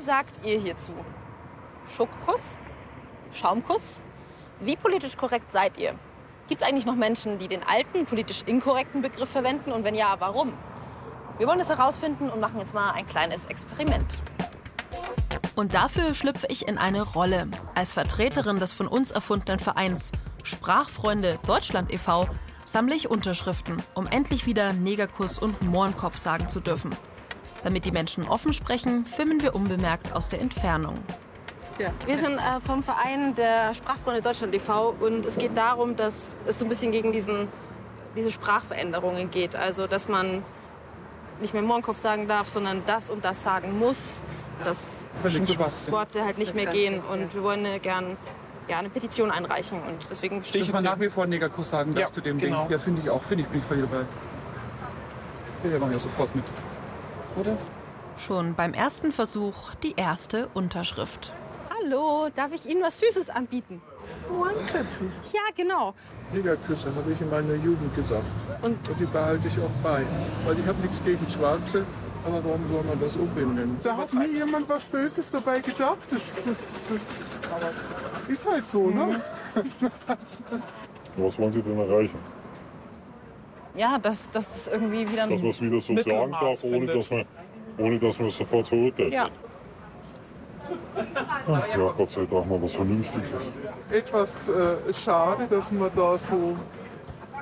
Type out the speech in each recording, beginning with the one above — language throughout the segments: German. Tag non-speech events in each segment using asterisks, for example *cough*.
sagt ihr hierzu? Schokokuss? Schaumkuss? Wie politisch korrekt seid ihr? Gibt es eigentlich noch Menschen, die den alten, politisch inkorrekten Begriff verwenden? Und wenn ja, warum? Wir wollen das herausfinden und machen jetzt mal ein kleines Experiment. Und dafür schlüpfe ich in eine Rolle. Als Vertreterin des von uns erfundenen Vereins Sprachfreunde Deutschland e.V. sammle ich Unterschriften, um endlich wieder Negerkuss und Mohrenkopf sagen zu dürfen. Damit die Menschen offen sprechen, filmen wir unbemerkt aus der Entfernung. Ja. Wir sind äh, vom Verein der Sprachfreunde Deutschland e.V. und es geht darum, dass es so ein bisschen gegen diesen, diese Sprachveränderungen geht. Also, dass man nicht mehr Mohrenkopf sagen darf, sondern das und das sagen muss. Dass Worte halt nicht mehr gehen. Und wir wollen gern ja, eine Petition einreichen. Und deswegen stehe ich mal nach wie vor Negerkuss sagen darf ja, zu dem genau. Ding. Ja, finde ich auch. Finde ich, bin ich voll dabei. Ja, machen wir sofort mit. Oder? Schon beim ersten Versuch die erste Unterschrift. Hallo, darf ich Ihnen was Süßes anbieten? Ohrenköpfe. Ja, genau. Negerküsse habe ich in meiner Jugend gesagt. Und? Und die behalte ich auch bei. Weil ich habe nichts gegen Schwarze, aber warum soll man das umbinden? Da hat nie jemand was Böses dabei gedacht. Das, das, das ist halt so, ne? was wollen Sie denn erreichen? Ja, dass, dass das irgendwie wieder ein Dass man es wieder so sagen darf, ohne dass, man, ohne dass man es sofort zurückgeht. Ja. Ach ja, Gott sei Dank mal was Vernünftiges. Etwas äh, schade, dass man da so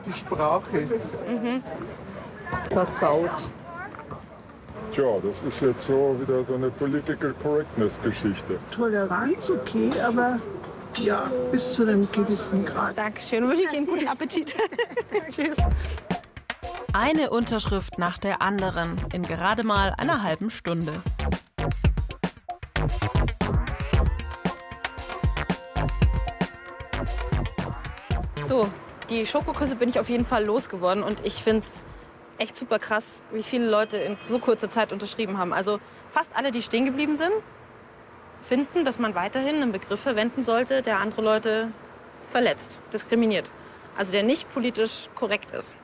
die Sprache mhm. versaut. Tja, das ist jetzt so wieder so eine Political Correctness-Geschichte. Toleranz okay, aber ja, bis zu einem gewissen Grad. Dankeschön. Wünsche ich Ihnen guten Appetit. *laughs* Tschüss. Eine Unterschrift nach der anderen in gerade mal einer halben Stunde. So, die Schokoküsse bin ich auf jeden Fall losgeworden und ich finde es echt super krass, wie viele Leute in so kurzer Zeit unterschrieben haben. Also fast alle, die stehen geblieben sind, finden, dass man weiterhin einen Begriff verwenden sollte, der andere Leute verletzt, diskriminiert. Also der nicht politisch korrekt ist.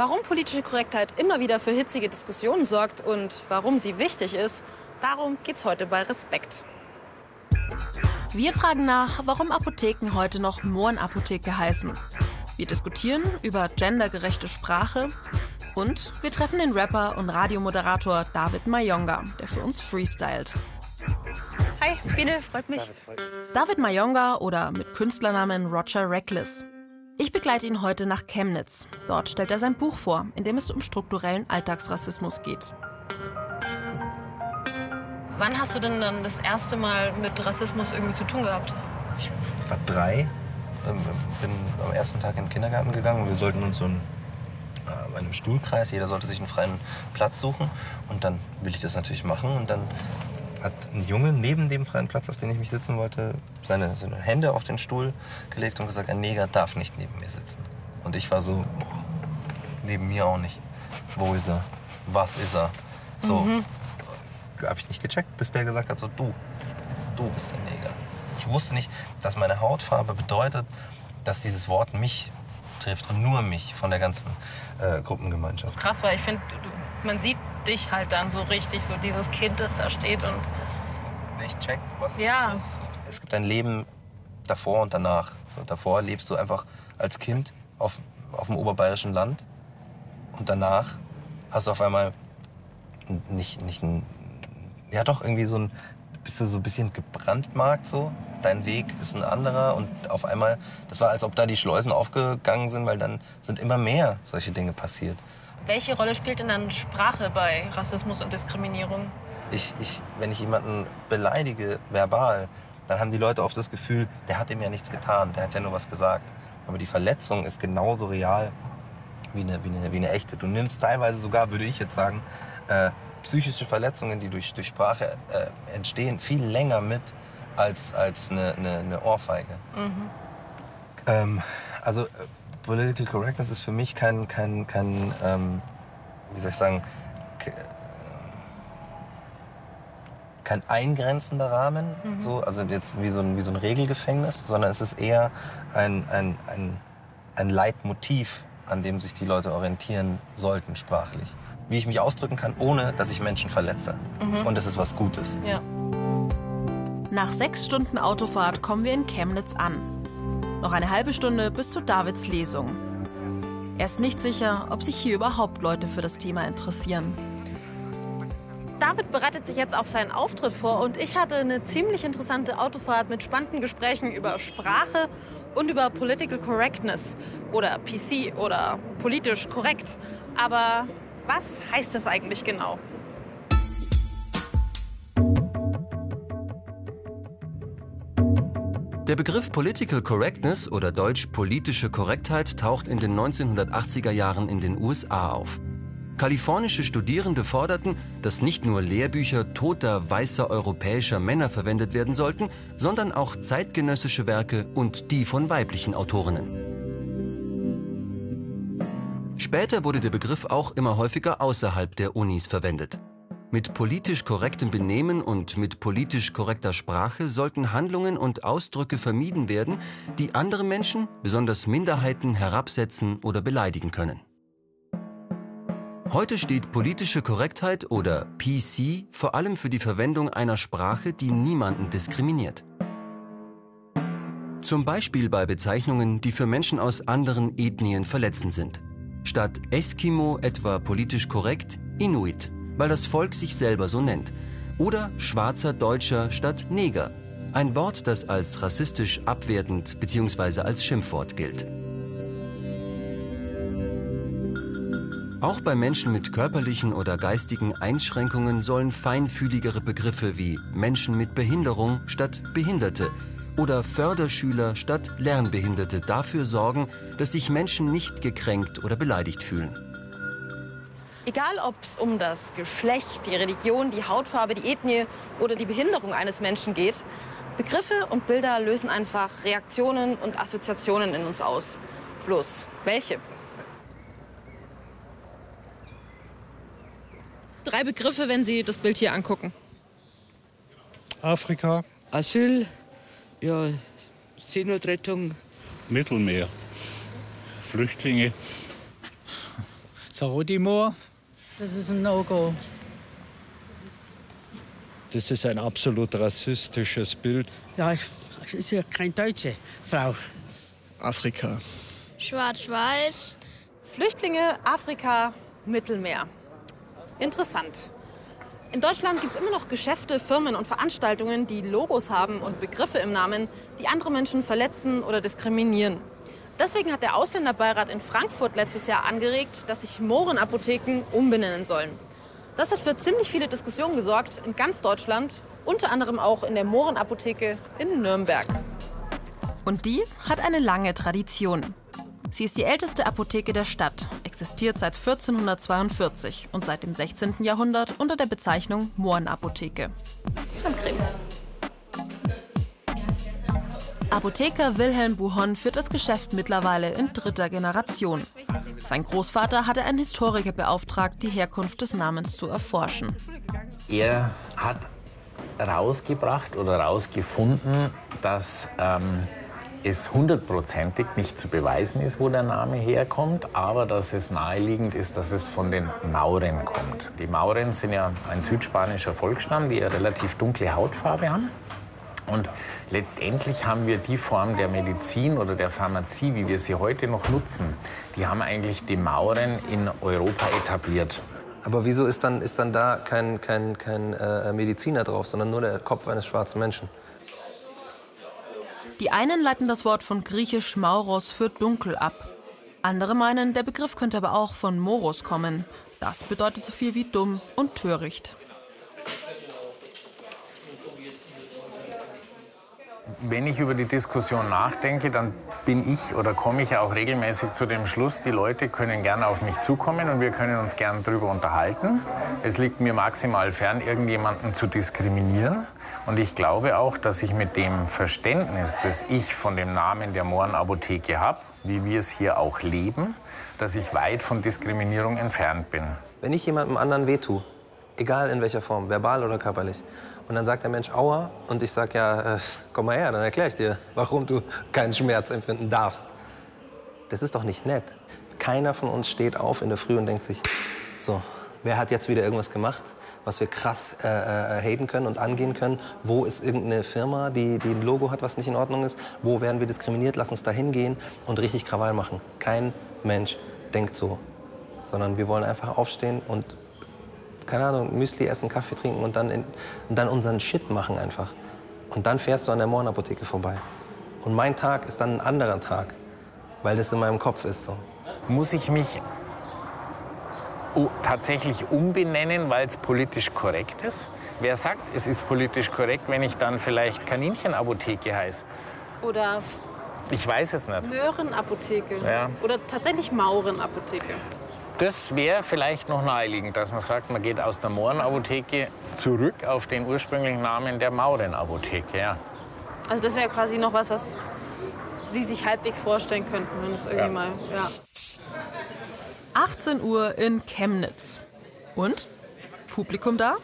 Warum politische Korrektheit immer wieder für hitzige Diskussionen sorgt und warum sie wichtig ist, darum geht es heute bei Respekt. Wir fragen nach, warum Apotheken heute noch Mohrenapotheke heißen. Wir diskutieren über gendergerechte Sprache und wir treffen den Rapper und Radiomoderator David Mayonga, der für uns freestylt. Hi, Biene, freut mich. David, freut mich. David Mayonga oder mit Künstlernamen Roger Reckless. Ich begleite ihn heute nach Chemnitz. Dort stellt er sein Buch vor, in dem es um strukturellen Alltagsrassismus geht. Wann hast du denn dann das erste Mal mit Rassismus irgendwie zu tun gehabt? Ich war drei, ähm, bin am ersten Tag in den Kindergarten gegangen. Wir sollten uns so in äh, einem Stuhlkreis, jeder sollte sich einen freien Platz suchen. Und dann will ich das natürlich machen. Und dann hat ein Junge neben dem freien Platz, auf dem ich mich sitzen wollte, seine, seine Hände auf den Stuhl gelegt und gesagt, ein Neger darf nicht neben mir sitzen. Und ich war so, neben mir auch nicht. Wo ist er? Was ist er? So, mhm habe ich nicht gecheckt, bis der gesagt hat, so du, du bist der Neger. Ich wusste nicht, dass meine Hautfarbe bedeutet, dass dieses Wort mich trifft und nur mich von der ganzen äh, Gruppengemeinschaft. Krass, weil ich finde, man sieht dich halt dann so richtig, so dieses Kind, das da steht und nicht checkt, was, ja. ist. Es gibt ein Leben davor und danach. So, davor lebst du einfach als Kind auf, auf dem oberbayerischen Land und danach hast du auf einmal nicht, nicht ein ja doch irgendwie so ein, bist du so ein bisschen gebrandmarkt so. Dein Weg ist ein anderer und auf einmal, das war als ob da die Schleusen aufgegangen sind, weil dann sind immer mehr solche Dinge passiert. Welche Rolle spielt denn dann Sprache bei Rassismus und Diskriminierung? Ich, ich, wenn ich jemanden beleidige, verbal, dann haben die Leute oft das Gefühl, der hat ihm ja nichts getan, der hat ja nur was gesagt. Aber die Verletzung ist genauso real wie eine, wie eine, wie eine echte. Du nimmst teilweise sogar, würde ich jetzt sagen, äh, psychische Verletzungen, die durch, durch Sprache äh, entstehen, viel länger mit als, als eine, eine, eine Ohrfeige. Mhm. Ähm, also äh, Political Correctness ist für mich kein, kein, kein ähm, wie soll ich sagen, äh, kein eingrenzender Rahmen, mhm. so, also jetzt wie so, ein, wie so ein Regelgefängnis, sondern es ist eher ein, ein, ein, ein Leitmotiv, an dem sich die Leute orientieren sollten sprachlich wie ich mich ausdrücken kann, ohne dass ich Menschen verletze. Mhm. Und das ist was Gutes. Ja. Nach sechs Stunden Autofahrt kommen wir in Chemnitz an. Noch eine halbe Stunde bis zu Davids Lesung. Er ist nicht sicher, ob sich hier überhaupt Leute für das Thema interessieren. David bereitet sich jetzt auf seinen Auftritt vor und ich hatte eine ziemlich interessante Autofahrt mit spannenden Gesprächen über Sprache und über Political Correctness oder PC oder politisch korrekt. Aber was heißt das eigentlich genau? Der Begriff Political Correctness oder deutsch politische Korrektheit taucht in den 1980er Jahren in den USA auf. Kalifornische Studierende forderten, dass nicht nur Lehrbücher toter weißer europäischer Männer verwendet werden sollten, sondern auch zeitgenössische Werke und die von weiblichen Autorinnen. Später wurde der Begriff auch immer häufiger außerhalb der Unis verwendet. Mit politisch korrektem Benehmen und mit politisch korrekter Sprache sollten Handlungen und Ausdrücke vermieden werden, die andere Menschen, besonders Minderheiten, herabsetzen oder beleidigen können. Heute steht politische Korrektheit oder PC vor allem für die Verwendung einer Sprache, die niemanden diskriminiert. Zum Beispiel bei Bezeichnungen, die für Menschen aus anderen Ethnien verletzend sind. Statt Eskimo etwa politisch korrekt Inuit, weil das Volk sich selber so nennt. Oder schwarzer Deutscher statt Neger, ein Wort, das als rassistisch abwertend bzw. als Schimpfwort gilt. Auch bei Menschen mit körperlichen oder geistigen Einschränkungen sollen feinfühligere Begriffe wie Menschen mit Behinderung statt Behinderte oder Förderschüler statt Lernbehinderte dafür sorgen, dass sich Menschen nicht gekränkt oder beleidigt fühlen. Egal, ob es um das Geschlecht, die Religion, die Hautfarbe, die Ethnie oder die Behinderung eines Menschen geht, Begriffe und Bilder lösen einfach Reaktionen und Assoziationen in uns aus. Bloß welche? Drei Begriffe, wenn Sie das Bild hier angucken. Afrika. Asyl, ja, Seenotrettung. Mittelmeer. Flüchtlinge. Sarodimor. Das ist ein No-Go. Das ist ein absolut rassistisches Bild. Ja, es ist ja keine deutsche Frau. Afrika. Schwarz-Weiß. Flüchtlinge, Afrika, Mittelmeer. Interessant. In Deutschland gibt es immer noch Geschäfte, Firmen und Veranstaltungen, die Logos haben und Begriffe im Namen, die andere Menschen verletzen oder diskriminieren. Deswegen hat der Ausländerbeirat in Frankfurt letztes Jahr angeregt, dass sich Mohrenapotheken umbenennen sollen. Das hat für ziemlich viele Diskussionen gesorgt in ganz Deutschland, unter anderem auch in der Mohrenapotheke in Nürnberg. Und die hat eine lange Tradition. Sie ist die älteste Apotheke der Stadt, existiert seit 1442 und seit dem 16. Jahrhundert unter der Bezeichnung Mohrenapotheke. Apotheker Wilhelm Buhon führt das Geschäft mittlerweile in dritter Generation. Sein Großvater hatte einen Historiker beauftragt, die Herkunft des Namens zu erforschen. Er hat rausgebracht oder rausgefunden, dass ähm, es hundertprozentig nicht zu beweisen ist, wo der Name herkommt, aber dass es naheliegend ist, dass es von den Mauren kommt. Die Mauren sind ja ein südspanischer Volksstamm, die eine relativ dunkle Hautfarbe haben. Und letztendlich haben wir die Form der Medizin oder der Pharmazie, wie wir sie heute noch nutzen, die haben eigentlich die Mauren in Europa etabliert. Aber wieso ist dann, ist dann da kein, kein, kein äh, Mediziner drauf, sondern nur der Kopf eines schwarzen Menschen? Die einen leiten das Wort von griechisch Mauros für dunkel ab. Andere meinen, der Begriff könnte aber auch von Moros kommen. Das bedeutet so viel wie dumm und töricht. Wenn ich über die Diskussion nachdenke, dann bin ich oder komme ich auch regelmäßig zu dem Schluss, die Leute können gerne auf mich zukommen und wir können uns gerne darüber unterhalten. Es liegt mir maximal fern, irgendjemanden zu diskriminieren. Und ich glaube auch, dass ich mit dem Verständnis, das ich von dem Namen der Mohrenapotheke habe, wie wir es hier auch leben, dass ich weit von Diskriminierung entfernt bin. Wenn ich jemandem anderen wehtue, egal in welcher Form, verbal oder körperlich, und dann sagt der Mensch Aua und ich sage ja, äh, komm mal her, dann erkläre ich dir, warum du keinen Schmerz empfinden darfst. Das ist doch nicht nett. Keiner von uns steht auf in der Früh und denkt sich, so, wer hat jetzt wieder irgendwas gemacht? was wir krass äh, äh, haten können und angehen können. Wo ist irgendeine Firma, die, die ein Logo hat, was nicht in Ordnung ist? Wo werden wir diskriminiert? Lass uns da hingehen und richtig Krawall machen. Kein Mensch denkt so, sondern wir wollen einfach aufstehen und keine Ahnung, Müsli essen, Kaffee trinken und dann, in, und dann unseren Shit machen einfach. Und dann fährst du an der Mohrenapotheke vorbei. Und mein Tag ist dann ein anderer Tag, weil das in meinem Kopf ist so. Muss ich mich tatsächlich umbenennen, weil es politisch korrekt ist? Wer sagt, es ist politisch korrekt, wenn ich dann vielleicht Kaninchenapotheke heiße? Oder ich weiß es nicht. Möhrenapotheke. Ja. Oder tatsächlich Maurenapotheke. Das wäre vielleicht noch naheliegend, dass man sagt, man geht aus der Mohrenapotheke zurück auf den ursprünglichen Namen der Maurenapotheke. Ja. Also das wäre quasi noch was, was Sie sich halbwegs vorstellen könnten, wenn es irgendwie ja. mal. Ja. 18 Uhr in Chemnitz. Und? Publikum da?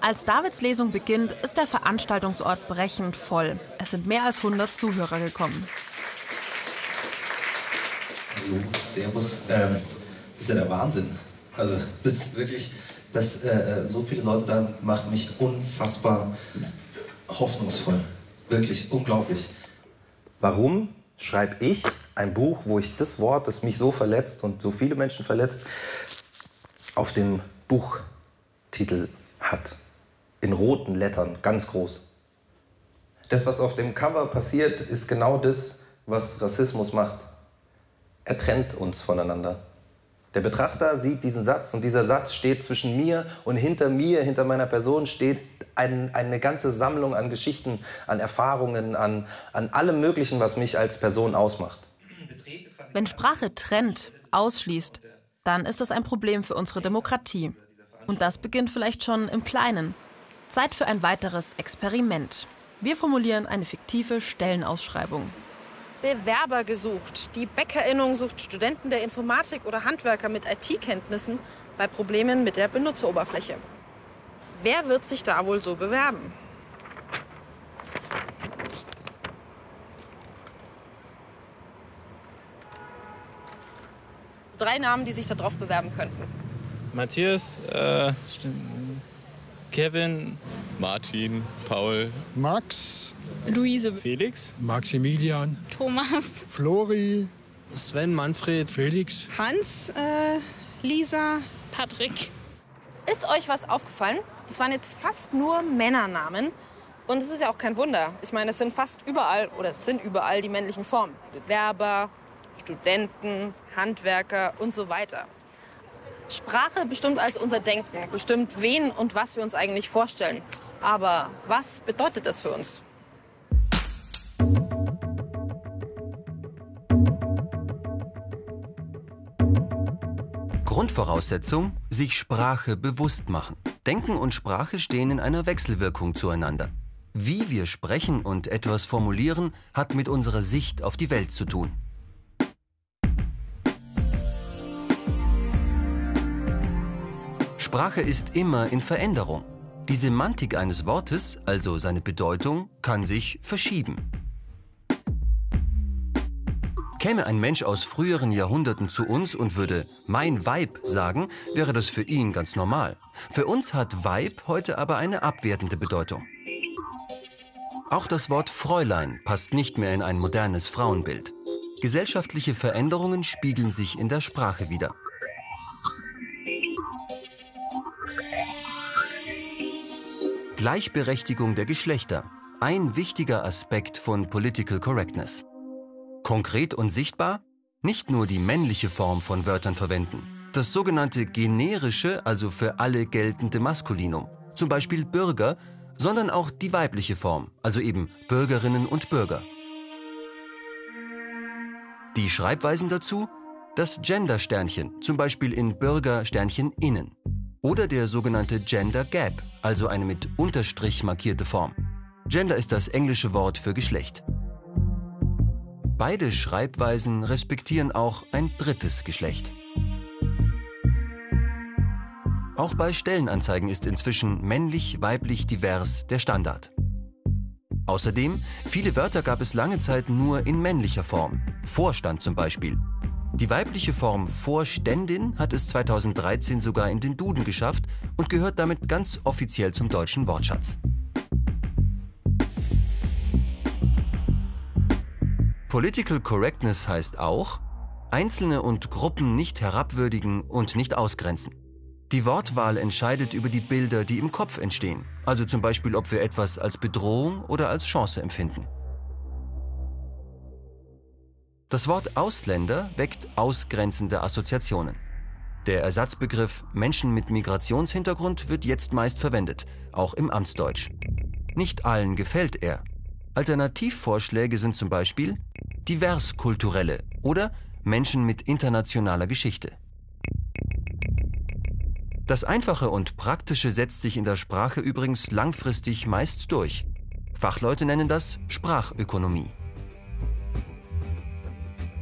Als Davids Lesung beginnt, ist der Veranstaltungsort brechend voll. Es sind mehr als 100 Zuhörer gekommen. Hallo, Servus. Ähm, ist ja der Wahnsinn. Also das wirklich, dass äh, so viele Leute da sind, macht mich unfassbar hoffnungsvoll. Wirklich unglaublich. Warum schreibe ich ein Buch, wo ich das Wort, das mich so verletzt und so viele Menschen verletzt, auf dem Buchtitel hat? In roten Lettern, ganz groß. Das, was auf dem Cover passiert, ist genau das, was Rassismus macht. Er trennt uns voneinander. Der Betrachter sieht diesen Satz und dieser Satz steht zwischen mir und hinter mir, hinter meiner Person steht ein, eine ganze Sammlung an Geschichten, an Erfahrungen, an, an allem Möglichen, was mich als Person ausmacht. Wenn Sprache trennt, ausschließt, dann ist das ein Problem für unsere Demokratie. Und das beginnt vielleicht schon im Kleinen. Zeit für ein weiteres Experiment. Wir formulieren eine fiktive Stellenausschreibung. Bewerber gesucht. Die Bäckerinnung sucht Studenten der Informatik oder Handwerker mit IT-Kenntnissen bei Problemen mit der Benutzeroberfläche. Wer wird sich da wohl so bewerben? Drei Namen, die sich darauf bewerben könnten. Matthias, äh, Kevin, Martin, Paul, Max, Luise, Felix, Maximilian, Thomas, Flori, Sven, Manfred, Felix, Hans, äh, Lisa, Patrick. Ist euch was aufgefallen? Das waren jetzt fast nur Männernamen. Und es ist ja auch kein Wunder. Ich meine, es sind fast überall, oder es sind überall die männlichen Formen. Bewerber, Studenten, Handwerker und so weiter. Sprache bestimmt also unser Denken, bestimmt wen und was wir uns eigentlich vorstellen. Aber was bedeutet das für uns? Grundvoraussetzung, sich Sprache bewusst machen. Denken und Sprache stehen in einer Wechselwirkung zueinander. Wie wir sprechen und etwas formulieren, hat mit unserer Sicht auf die Welt zu tun. Sprache ist immer in Veränderung. Die Semantik eines Wortes, also seine Bedeutung, kann sich verschieben. Käme ein Mensch aus früheren Jahrhunderten zu uns und würde mein Weib sagen, wäre das für ihn ganz normal. Für uns hat Weib heute aber eine abwertende Bedeutung. Auch das Wort Fräulein passt nicht mehr in ein modernes Frauenbild. Gesellschaftliche Veränderungen spiegeln sich in der Sprache wider. Gleichberechtigung der Geschlechter. Ein wichtiger Aspekt von Political Correctness. Konkret und sichtbar? Nicht nur die männliche Form von Wörtern verwenden. Das sogenannte generische, also für alle geltende Maskulinum, zum Beispiel Bürger, sondern auch die weibliche Form, also eben Bürgerinnen und Bürger. Die Schreibweisen dazu? Das Gender-Sternchen, zum Beispiel in Bürger-Sternchen innen. Oder der sogenannte Gender Gap, also eine mit Unterstrich markierte Form. Gender ist das englische Wort für Geschlecht. Beide Schreibweisen respektieren auch ein drittes Geschlecht. Auch bei Stellenanzeigen ist inzwischen männlich-weiblich divers der Standard. Außerdem, viele Wörter gab es lange Zeit nur in männlicher Form. Vorstand zum Beispiel. Die weibliche Form Vorständin hat es 2013 sogar in den Duden geschafft und gehört damit ganz offiziell zum deutschen Wortschatz. Political Correctness heißt auch, Einzelne und Gruppen nicht herabwürdigen und nicht ausgrenzen. Die Wortwahl entscheidet über die Bilder, die im Kopf entstehen, also zum Beispiel, ob wir etwas als Bedrohung oder als Chance empfinden. Das Wort Ausländer weckt ausgrenzende Assoziationen. Der Ersatzbegriff Menschen mit Migrationshintergrund wird jetzt meist verwendet, auch im Amtsdeutsch. Nicht allen gefällt er. Alternativvorschläge sind zum Beispiel diverskulturelle oder Menschen mit internationaler Geschichte. Das Einfache und Praktische setzt sich in der Sprache übrigens langfristig meist durch. Fachleute nennen das Sprachökonomie.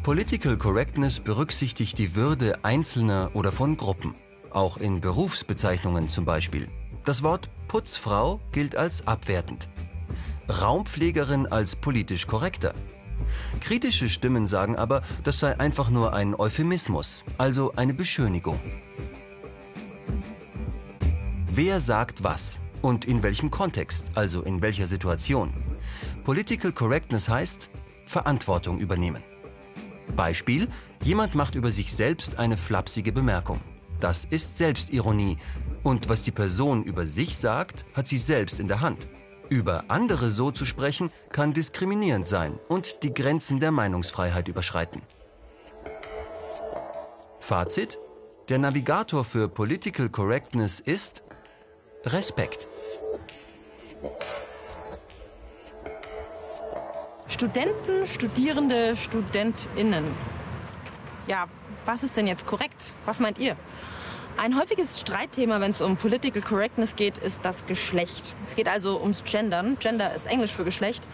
Political Correctness berücksichtigt die Würde Einzelner oder von Gruppen, auch in Berufsbezeichnungen zum Beispiel. Das Wort Putzfrau gilt als abwertend, Raumpflegerin als politisch korrekter Kritische Stimmen sagen aber, das sei einfach nur ein Euphemismus, also eine Beschönigung. Wer sagt was und in welchem Kontext, also in welcher Situation? Political Correctness heißt Verantwortung übernehmen. Beispiel, jemand macht über sich selbst eine flapsige Bemerkung. Das ist Selbstironie. Und was die Person über sich sagt, hat sie selbst in der Hand. Über andere so zu sprechen, kann diskriminierend sein und die Grenzen der Meinungsfreiheit überschreiten. Fazit? Der Navigator für Political Correctness ist Respekt. Studenten, Studierende, Studentinnen. Ja, was ist denn jetzt korrekt? Was meint ihr? Ein häufiges Streitthema, wenn es um Political Correctness geht, ist das Geschlecht. Es geht also ums Gendern. Gender ist Englisch für Geschlecht.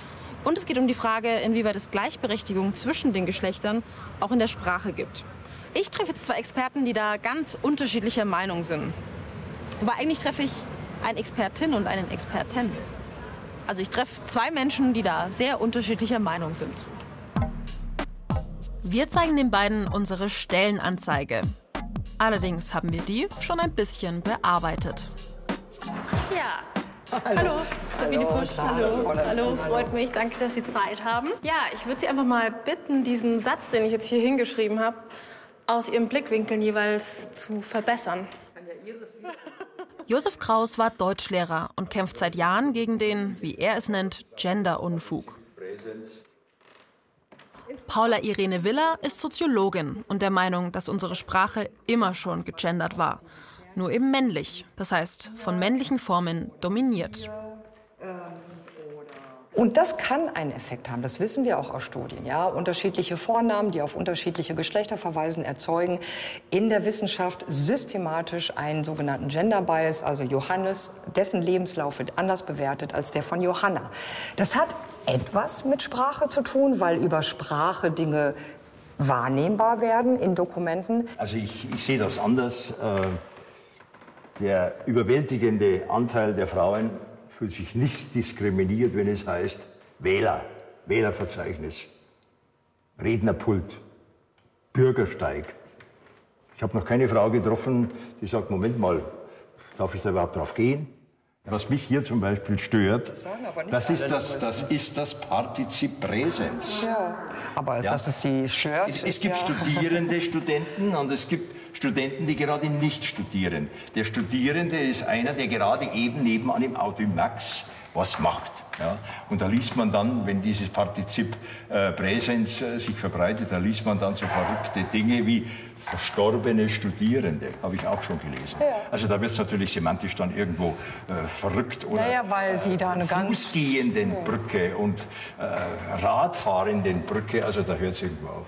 Und es geht um die Frage, inwieweit es Gleichberechtigung zwischen den Geschlechtern auch in der Sprache gibt. Ich treffe jetzt zwei Experten, die da ganz unterschiedlicher Meinung sind. Aber eigentlich treffe ich eine Expertin und einen Experten. Also ich treffe zwei Menschen, die da sehr unterschiedlicher Meinung sind. Wir zeigen den beiden unsere Stellenanzeige. Allerdings haben wir die schon ein bisschen bearbeitet. Ja. Hallo, Hallo Sabine Pusch. Hallo. Hallo. Hallo, freut mich. Danke, dass Sie Zeit haben. Ja, ich würde Sie einfach mal bitten, diesen Satz, den ich jetzt hier hingeschrieben habe, aus Ihren Blickwinkeln jeweils zu verbessern. Josef Kraus war Deutschlehrer und kämpft seit Jahren gegen den, wie er es nennt, Gender-Unfug. Paula Irene Willer ist Soziologin und der Meinung, dass unsere Sprache immer schon gegendert war. Nur eben männlich, das heißt von männlichen Formen dominiert. Und das kann einen Effekt haben, das wissen wir auch aus Studien. Ja, unterschiedliche Vornamen, die auf unterschiedliche Geschlechter verweisen, erzeugen in der Wissenschaft systematisch einen sogenannten Gender Bias. Also Johannes, dessen Lebenslauf wird anders bewertet als der von Johanna. Das hat etwas mit Sprache zu tun, weil über Sprache Dinge wahrnehmbar werden in Dokumenten. Also ich, ich sehe das anders. Äh, der überwältigende Anteil der Frauen fühlt sich nicht diskriminiert, wenn es heißt Wähler, Wählerverzeichnis, Rednerpult, Bürgersteig. Ich habe noch keine Frau getroffen, die sagt, Moment mal, darf ich da überhaupt drauf gehen? Was mich hier zum Beispiel stört, das ist das, das ist das Partizip Präsens. Ja, aber ja. dass es sie stört. Es, es gibt ja. Studierende, Studenten und es gibt Studenten, die gerade nicht studieren. Der Studierende ist einer, der gerade eben nebenan im Auto im Max was macht. Ja? Und da liest man dann, wenn dieses Partizip äh, Präsens äh, sich verbreitet, da liest man dann so verrückte Dinge wie verstorbene Studierende, habe ich auch schon gelesen. Ja. Also da wird es natürlich semantisch dann irgendwo äh, verrückt oder naja, weil sie da eine Fußgehenden ganz... Brücke und äh, Radfahrenden Brücke, also da hört es irgendwo auf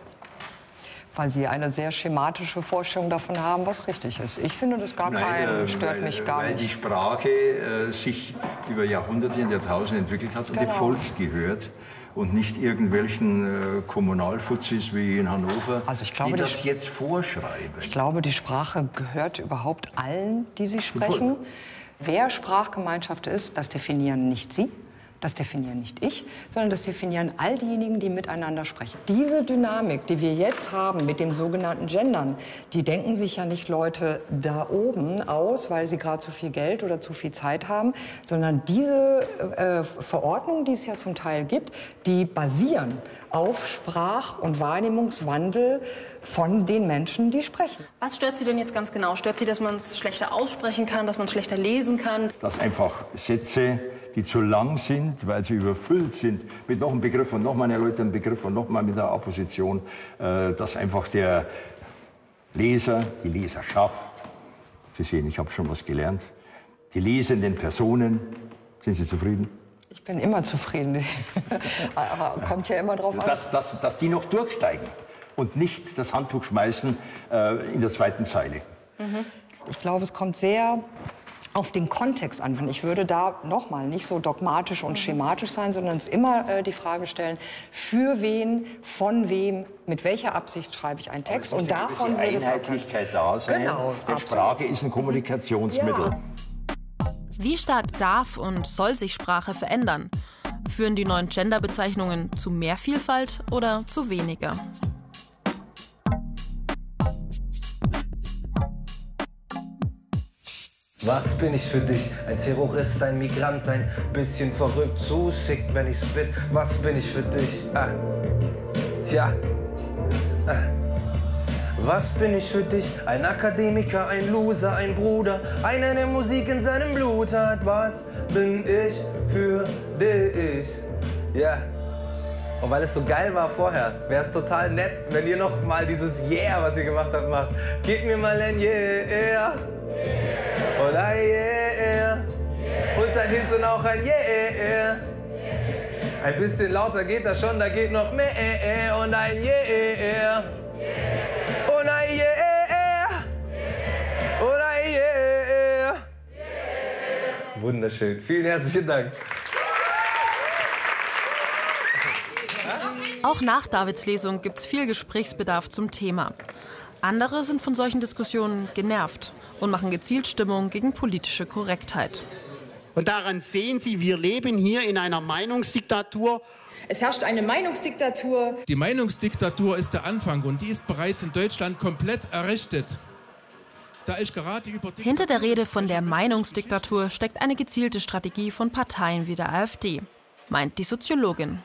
weil Sie eine sehr schematische Vorstellung davon haben, was richtig ist. Ich finde das gar kein, äh, stört weil, mich gar weil nicht. Weil die Sprache äh, sich über Jahrhunderte und Jahrtausende entwickelt hat und dem genau. Volk gehört und nicht irgendwelchen äh, Kommunalfuzis wie in Hannover, also ich glaube, die das die, jetzt vorschreiben. Ich glaube, die Sprache gehört überhaupt allen, die sie sprechen. Wer Sprachgemeinschaft ist, das definieren nicht Sie, Das definieren nicht ich, sondern das definieren all diejenigen, die miteinander sprechen. Diese Dynamik, die wir jetzt haben mit dem sogenannten Gendern, die denken sich ja nicht Leute da oben aus, weil sie gerade zu viel Geld oder zu viel Zeit haben, sondern diese äh, Verordnungen, die es ja zum Teil gibt, die basieren auf Sprach- und Wahrnehmungswandel von den Menschen, die sprechen. Was stört Sie denn jetzt ganz genau? Stört Sie, dass man es schlechter aussprechen kann, dass man es schlechter lesen kann? Dass einfach Sätze die zu lang sind, weil sie überfüllt sind mit noch einem Begriff und noch mal einer erläuternden Begriff und noch mal mit einer Apposition, äh, dass einfach der Leser, die Leserschaft, Sie sehen, ich habe schon was gelernt, die lesenden Personen, sind Sie zufrieden? Ich bin immer zufrieden, *laughs* aber kommt ja immer drauf an. Dass, dass, dass die noch durchsteigen und nicht das Handtuch schmeißen äh, in der zweiten Zeile. Mhm. Ich glaube, es kommt sehr auf den Kontext an. Ich würde da nochmal nicht so dogmatisch und schematisch sein, sondern es immer äh, die Frage stellen, für wen, von wem, mit welcher Absicht schreibe ich einen Text. Und davon würde es Einheitlichkeit da sein. Genau, Denn Sprache ist ein Kommunikationsmittel. Ja. Wie stark darf und soll sich Sprache verändern? Führen die neuen Genderbezeichnungen zu mehr Vielfalt oder zu weniger? Was bin ich für dich? Ein Terrorist, ein Migrant, ein bisschen verrückt, zu sick, wenn ich's bin. Was bin ich für dich? Ah. Tja. Ah. Was bin ich für dich? Ein Akademiker, ein Loser, ein Bruder, einer, der Musik in seinem Blut hat. Was bin ich für dich? Ja. Und weil es so geil war vorher, wäre es total nett, wenn ihr noch mal dieses Yeah, was ihr gemacht habt, macht. Gebt mir mal ein Yeah. Und ein Yeah. Und da hinten auch ein Yeah. Ein bisschen lauter geht das schon, da geht noch mehr. Und ein Yeah. Und ein Yeah. Und ein Yeah. Wunderschön. Vielen herzlichen Dank. Auch nach Davids Lesung gibt es viel Gesprächsbedarf zum Thema. Andere sind von solchen Diskussionen genervt und machen gezielt Stimmung gegen politische Korrektheit. Und daran sehen Sie, wir leben hier in einer Meinungsdiktatur. Es herrscht eine Meinungsdiktatur. Die Meinungsdiktatur ist der Anfang und die ist bereits in Deutschland komplett errichtet. Hinter der Rede von der Meinungsdiktatur steckt eine gezielte Strategie von Parteien wie der AfD, meint die Soziologin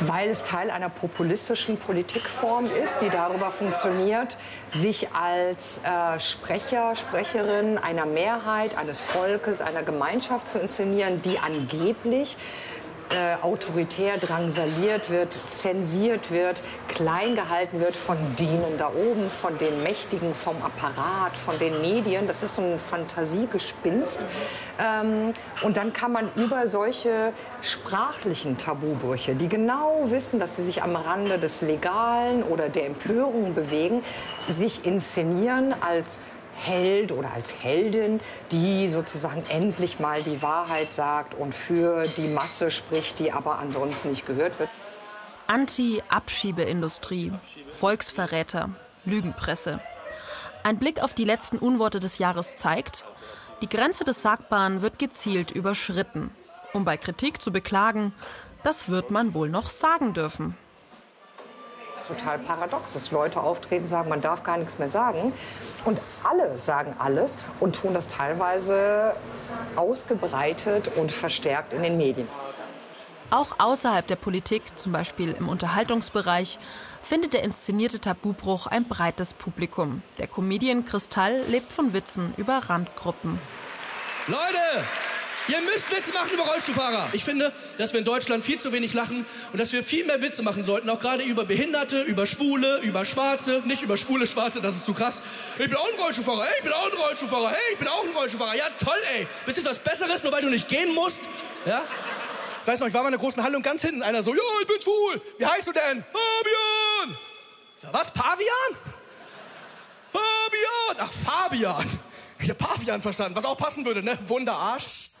weil es Teil einer populistischen Politikform ist, die darüber funktioniert, sich als äh, Sprecher, Sprecherin einer Mehrheit, eines Volkes, einer Gemeinschaft zu inszenieren, die angeblich äh, autoritär drangsaliert wird, zensiert wird, klein gehalten wird von denen da oben, von den Mächtigen, vom Apparat, von den Medien. Das ist so ein Fantasiegespinst. Ähm, und dann kann man über solche sprachlichen Tabubrüche, die genau wissen, dass sie sich am Rande des Legalen oder der Empörung bewegen, sich inszenieren als Held oder als Heldin, die sozusagen endlich mal die Wahrheit sagt und für die Masse spricht, die aber ansonsten nicht gehört wird. Anti-Abschiebeindustrie, Volksverräter, Lügenpresse. Ein Blick auf die letzten Unworte des Jahres zeigt, die Grenze des Sagbaren wird gezielt überschritten. Um bei Kritik zu beklagen, das wird man wohl noch sagen dürfen total paradox, dass Leute auftreten, sagen, man darf gar nichts mehr sagen. Und alle sagen alles und tun das teilweise ausgebreitet und verstärkt in den Medien. Auch außerhalb der Politik, zum Beispiel im Unterhaltungsbereich, findet der inszenierte Tabubruch ein breites Publikum. Der Comedian Kristall lebt von Witzen über Randgruppen. Leute, Ihr müsst Witze machen über Rollstuhlfahrer. Ich finde, dass wir in Deutschland viel zu wenig lachen und dass wir viel mehr Witze machen sollten, auch gerade über Behinderte, über Schwule, über Schwarze, nicht über schwule Schwarze, das ist zu krass. Ich bin auch ein Rollstuhlfahrer, hey, ich bin auch ein Rollstuhlfahrer, hey, ich bin auch ein Rollstuhlfahrer. Ja, toll, ey. Bist du was Besseres, nur weil du nicht gehen musst? Ja? Ich weiß noch, ich war mal in einer großen Halle und ganz hinten einer so, ja, ich bin schwul. Wie heißt du denn? Fabian. So, was, Pavian? Fabian. Ach, Fabian. Ich hab Pavian verstanden, was auch passen würde, ne? Wunderarsch.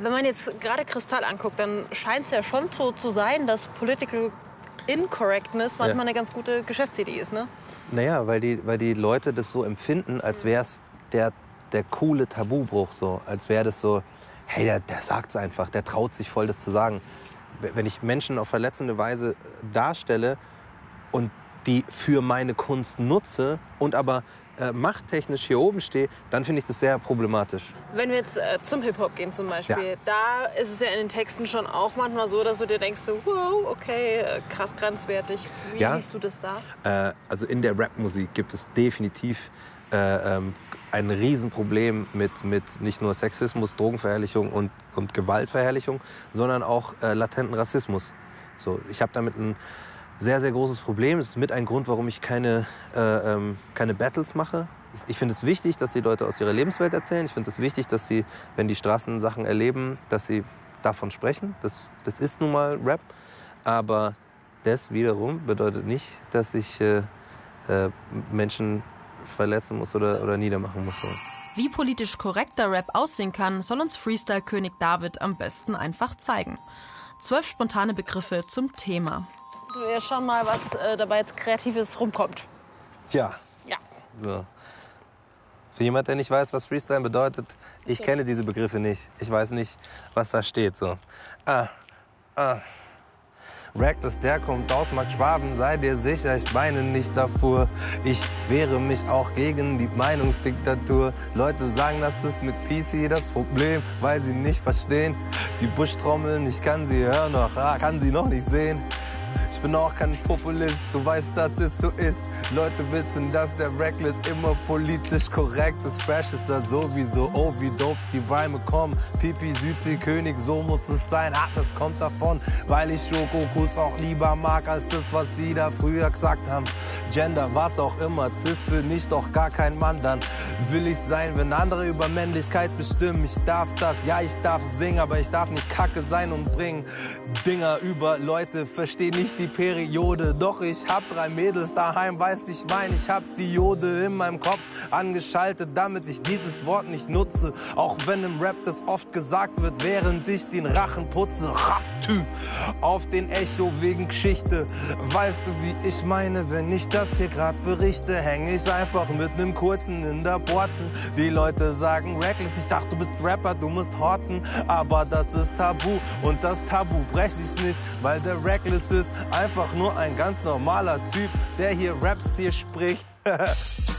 Wenn man jetzt gerade Kristall anguckt, dann scheint es ja schon so zu sein, dass Political Incorrectness manchmal ja. eine ganz gute Geschäftsidee ist, ne? Naja, weil die, weil die Leute das so empfinden, als wäre es der, der coole Tabubruch, so. Als wäre das so, hey, der, der sagt es einfach, der traut sich voll, das zu sagen. Wenn ich Menschen auf verletzende Weise darstelle und die für meine Kunst nutze und aber äh, machttechnisch hier oben stehe, dann finde ich das sehr problematisch. Wenn wir jetzt äh, zum Hip-Hop gehen zum Beispiel, ja. da ist es ja in den Texten schon auch manchmal so, dass du dir denkst, so, wow, okay, äh, krass grenzwertig. Wie ja. siehst du das da? Äh, also in der Rap-Musik gibt es definitiv äh, ähm, ein Riesenproblem mit, mit nicht nur Sexismus, Drogenverherrlichung und, und Gewaltverherrlichung, sondern auch äh, latenten Rassismus. So, ich habe damit ein sehr, sehr großes Problem. Es ist mit ein Grund, warum ich keine, äh, ähm, keine Battles mache. Ich finde es wichtig, dass die Leute aus ihrer Lebenswelt erzählen. Ich finde es wichtig, dass sie, wenn die Straßen Sachen erleben, dass sie davon sprechen. Das, das ist nun mal Rap. Aber das wiederum bedeutet nicht, dass ich äh, äh, Menschen verletzen muss oder, oder niedermachen muss. Wie politisch korrekter Rap aussehen kann, soll uns Freestyle-König David am besten einfach zeigen. Zwölf spontane Begriffe zum Thema. Wir schauen mal, was äh, dabei jetzt Kreatives rumkommt. Tja. Ja. So. Für jemand, der nicht weiß, was Freestyle bedeutet, ich kenne diese Begriffe nicht. Ich weiß nicht, was da steht. So. Ah, ah. Reckless, der kommt aus Mark Schwaben, sei dir sicher, ich weine nicht davor. Ich wehre mich auch gegen die Meinungsdiktatur. Leute sagen, das ist mit PC das Problem, weil sie nicht verstehen. Die Buschtrommeln, ich kann sie hören, doch kann sie noch nicht sehen. Ich bin auch kein Populist, du weißt, dass es so ist. Leute wissen, dass der Reckless immer politisch korrekt ist. Fresh ist er sowieso, oh wie dope die Reime kommen. Pipi, Südseekönig, so muss es sein. Ach, das kommt davon, weil ich Schokokuss auch lieber mag, als das, was die da früher gesagt haben. Gender, was auch immer, Cis bin ich doch gar kein Mann, dann will ich sein, wenn andere über Männlichkeit bestimmen. Ich darf das, ja, ich darf singen, aber ich darf nicht kacke sein und bringen Dinger über Leute, versteh nicht die Periode. Doch ich hab drei Mädels daheim, weiß weißt, ich mein, ich hab die Jode in meinem Kopf angeschaltet, damit ich dieses Wort nicht nutze. Auch wenn im Rap das oft gesagt wird, während ich den Rachen putze. Raptü auf den Echo wegen Geschichte. Weißt du, wie ich meine, wenn ich das hier grad berichte, häng ich einfach mit nem kurzen in der Borzen. Die Leute sagen Reckless, ich dachte, du bist Rapper, du musst horzen. Aber das ist Tabu und das Tabu brech ich nicht, weil der Reckless ist einfach nur ein ganz normaler Typ, der hier Jonas hier spricht. *laughs*